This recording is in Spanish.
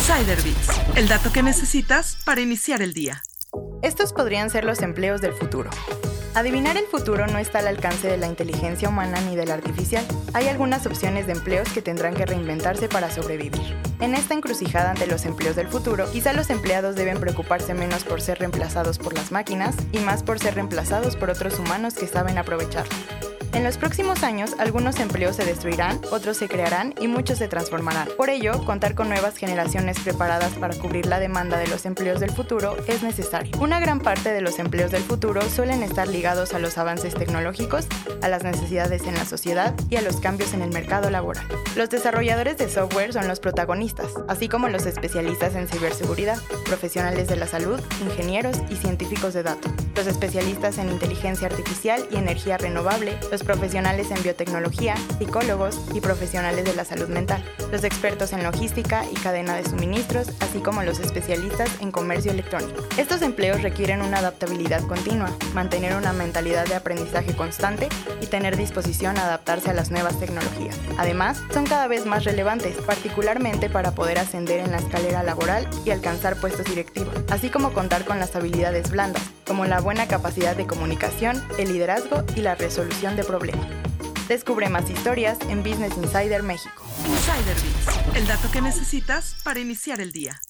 Insider el dato que necesitas para iniciar el día. Estos podrían ser los empleos del futuro. Adivinar el futuro no está al alcance de la inteligencia humana ni de la artificial. Hay algunas opciones de empleos que tendrán que reinventarse para sobrevivir. En esta encrucijada ante los empleos del futuro, quizá los empleados deben preocuparse menos por ser reemplazados por las máquinas y más por ser reemplazados por otros humanos que saben aprovecharlo. En los próximos años, algunos empleos se destruirán, otros se crearán y muchos se transformarán. Por ello, contar con nuevas generaciones preparadas para cubrir la demanda de los empleos del futuro es necesario. Una gran parte de los empleos del futuro suelen estar ligados a los avances tecnológicos, a las necesidades en la sociedad y a los cambios en el mercado laboral. Los desarrolladores de software son los protagonistas, así como los especialistas en ciberseguridad, profesionales de la salud, ingenieros y científicos de datos, los especialistas en inteligencia artificial y energía renovable, los profesionales en biotecnología, psicólogos y profesionales de la salud mental, los expertos en logística y cadena de suministros, así como los especialistas en comercio electrónico. Estos empleos requieren una adaptabilidad continua, mantener una mentalidad de aprendizaje constante y tener disposición a adaptarse a las nuevas tecnologías. Además, son cada vez más relevantes, particularmente para poder ascender en la escalera laboral y alcanzar puestos directivos, así como contar con las habilidades blandas, como la buena capacidad de comunicación, el liderazgo y la resolución de problema. Descubre más historias en Business Insider México. Insider el dato que necesitas para iniciar el día.